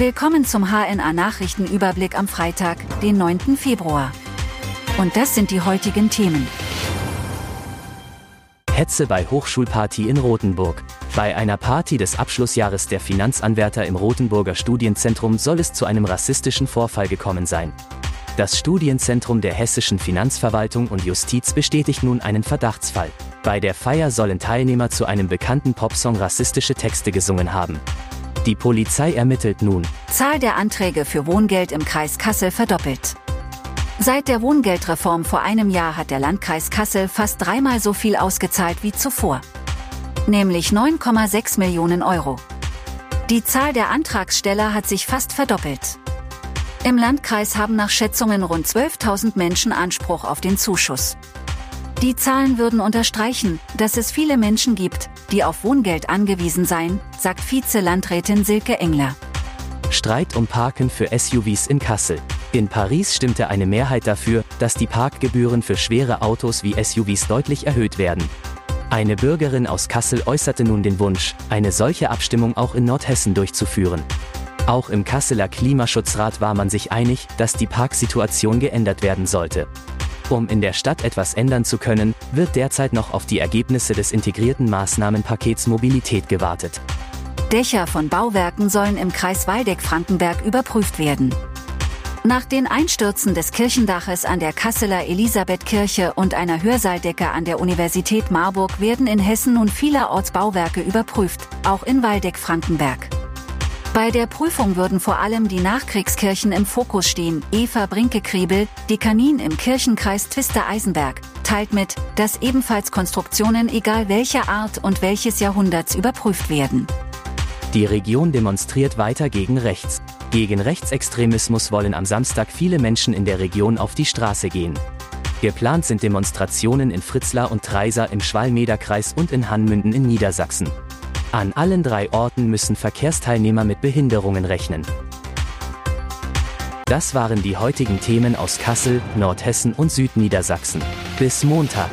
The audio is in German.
Willkommen zum HNA Nachrichtenüberblick am Freitag, den 9. Februar. Und das sind die heutigen Themen. Hetze bei Hochschulparty in Rothenburg. Bei einer Party des Abschlussjahres der Finanzanwärter im Rothenburger Studienzentrum soll es zu einem rassistischen Vorfall gekommen sein. Das Studienzentrum der hessischen Finanzverwaltung und Justiz bestätigt nun einen Verdachtsfall. Bei der Feier sollen Teilnehmer zu einem bekannten Popsong rassistische Texte gesungen haben. Die Polizei ermittelt nun. Zahl der Anträge für Wohngeld im Kreis Kassel verdoppelt. Seit der Wohngeldreform vor einem Jahr hat der Landkreis Kassel fast dreimal so viel ausgezahlt wie zuvor. Nämlich 9,6 Millionen Euro. Die Zahl der Antragsteller hat sich fast verdoppelt. Im Landkreis haben nach Schätzungen rund 12.000 Menschen Anspruch auf den Zuschuss. Die Zahlen würden unterstreichen, dass es viele Menschen gibt, die auf Wohngeld angewiesen seien, sagt Vize-Landrätin Silke Engler. Streit um Parken für SUVs in Kassel. In Paris stimmte eine Mehrheit dafür, dass die Parkgebühren für schwere Autos wie SUVs deutlich erhöht werden. Eine Bürgerin aus Kassel äußerte nun den Wunsch, eine solche Abstimmung auch in Nordhessen durchzuführen. Auch im Kasseler Klimaschutzrat war man sich einig, dass die Parksituation geändert werden sollte. Um in der Stadt etwas ändern zu können, wird derzeit noch auf die Ergebnisse des integrierten Maßnahmenpakets Mobilität gewartet. Dächer von Bauwerken sollen im Kreis Waldeck-Frankenberg überprüft werden. Nach den Einstürzen des Kirchendaches an der Kasseler Elisabethkirche und einer Hörsaaldecke an der Universität Marburg werden in Hessen nun vielerorts Bauwerke überprüft, auch in Waldeck-Frankenberg. Bei der Prüfung würden vor allem die Nachkriegskirchen im Fokus stehen. Eva Brinke-Kriebel, Dekanin im Kirchenkreis Twister-Eisenberg, teilt mit, dass ebenfalls Konstruktionen egal welcher Art und welches Jahrhunderts überprüft werden. Die Region demonstriert weiter gegen rechts. Gegen Rechtsextremismus wollen am Samstag viele Menschen in der Region auf die Straße gehen. Geplant sind Demonstrationen in Fritzlar und Treiser im Schwalmeder-Kreis und in Hanmünden in Niedersachsen. An allen drei Orten müssen Verkehrsteilnehmer mit Behinderungen rechnen. Das waren die heutigen Themen aus Kassel, Nordhessen und Südniedersachsen. Bis Montag.